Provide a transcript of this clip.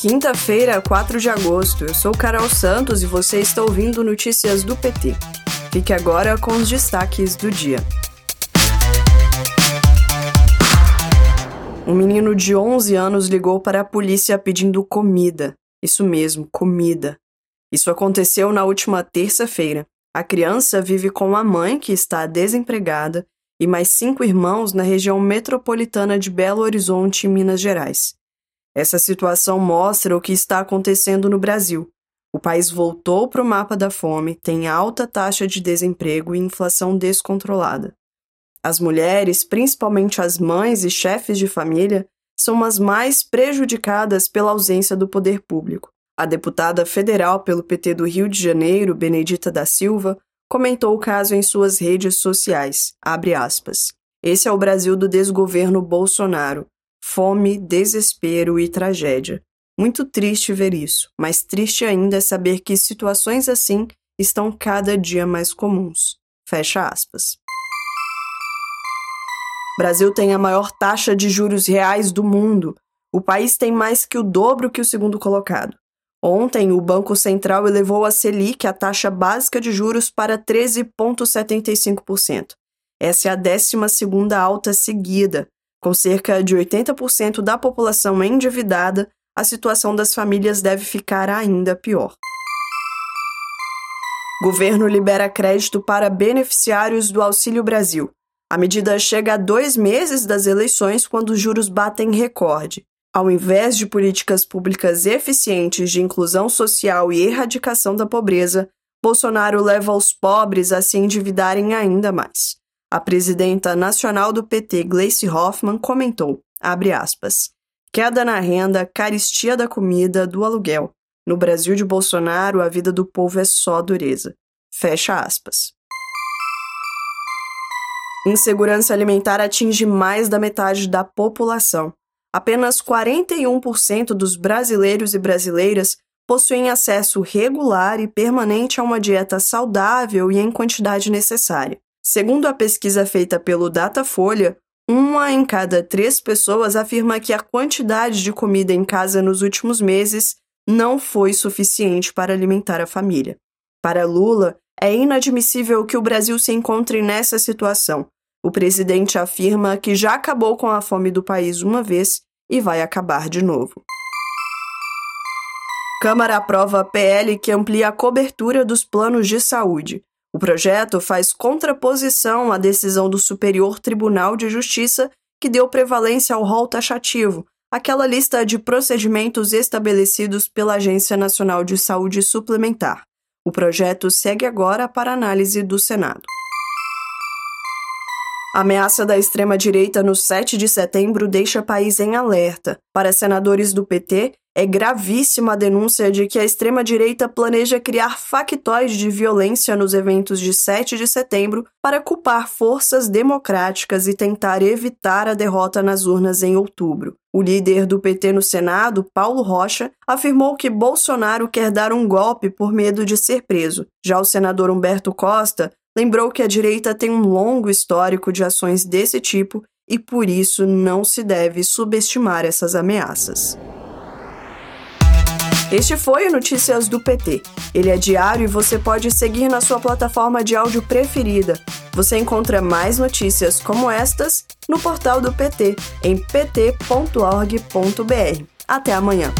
Quinta-feira, 4 de agosto. Eu sou Carol Santos e você está ouvindo Notícias do PT. Fique agora com os destaques do dia. Um menino de 11 anos ligou para a polícia pedindo comida. Isso mesmo, comida. Isso aconteceu na última terça-feira. A criança vive com a mãe, que está desempregada, e mais cinco irmãos na região metropolitana de Belo Horizonte, Minas Gerais. Essa situação mostra o que está acontecendo no Brasil. O país voltou para o mapa da fome, tem alta taxa de desemprego e inflação descontrolada. As mulheres, principalmente as mães e chefes de família, são as mais prejudicadas pela ausência do poder público. A deputada federal pelo PT do Rio de Janeiro, Benedita da Silva, comentou o caso em suas redes sociais. Esse é o Brasil do desgoverno Bolsonaro fome, desespero e tragédia. Muito triste ver isso, mas triste ainda é saber que situações assim estão cada dia mais comuns. Fecha aspas. Brasil tem a maior taxa de juros reais do mundo. O país tem mais que o dobro que o segundo colocado. Ontem, o Banco Central elevou a Selic, a taxa básica de juros, para 13,75%. Essa é a 12 alta seguida, com cerca de 80% da população endividada, a situação das famílias deve ficar ainda pior. Governo libera crédito para beneficiários do Auxílio Brasil. A medida chega a dois meses das eleições, quando os juros batem recorde. Ao invés de políticas públicas eficientes de inclusão social e erradicação da pobreza, Bolsonaro leva os pobres a se endividarem ainda mais. A presidenta nacional do PT, Gleice Hoffmann, comentou, aspas, queda na renda, caristia da comida, do aluguel. No Brasil de Bolsonaro, a vida do povo é só dureza. Fecha aspas. Insegurança alimentar atinge mais da metade da população. Apenas 41% dos brasileiros e brasileiras possuem acesso regular e permanente a uma dieta saudável e em quantidade necessária. Segundo a pesquisa feita pelo Datafolha, uma em cada três pessoas afirma que a quantidade de comida em casa nos últimos meses não foi suficiente para alimentar a família. Para Lula, é inadmissível que o Brasil se encontre nessa situação. O presidente afirma que já acabou com a fome do país uma vez e vai acabar de novo. Câmara aprova PL que amplia a cobertura dos planos de saúde. O projeto faz contraposição à decisão do Superior Tribunal de Justiça que deu prevalência ao rol taxativo, aquela lista de procedimentos estabelecidos pela Agência Nacional de Saúde Suplementar. O projeto segue agora para análise do Senado. A ameaça da extrema-direita no 7 de setembro deixa o país em alerta. Para senadores do PT, é gravíssima a denúncia de que a extrema-direita planeja criar factóides de violência nos eventos de 7 de setembro para culpar forças democráticas e tentar evitar a derrota nas urnas em outubro. O líder do PT no Senado, Paulo Rocha, afirmou que Bolsonaro quer dar um golpe por medo de ser preso. Já o senador Humberto Costa lembrou que a direita tem um longo histórico de ações desse tipo e por isso não se deve subestimar essas ameaças. Este foi o Notícias do PT. Ele é diário e você pode seguir na sua plataforma de áudio preferida. Você encontra mais notícias como estas no portal do PT, em pt.org.br. Até amanhã.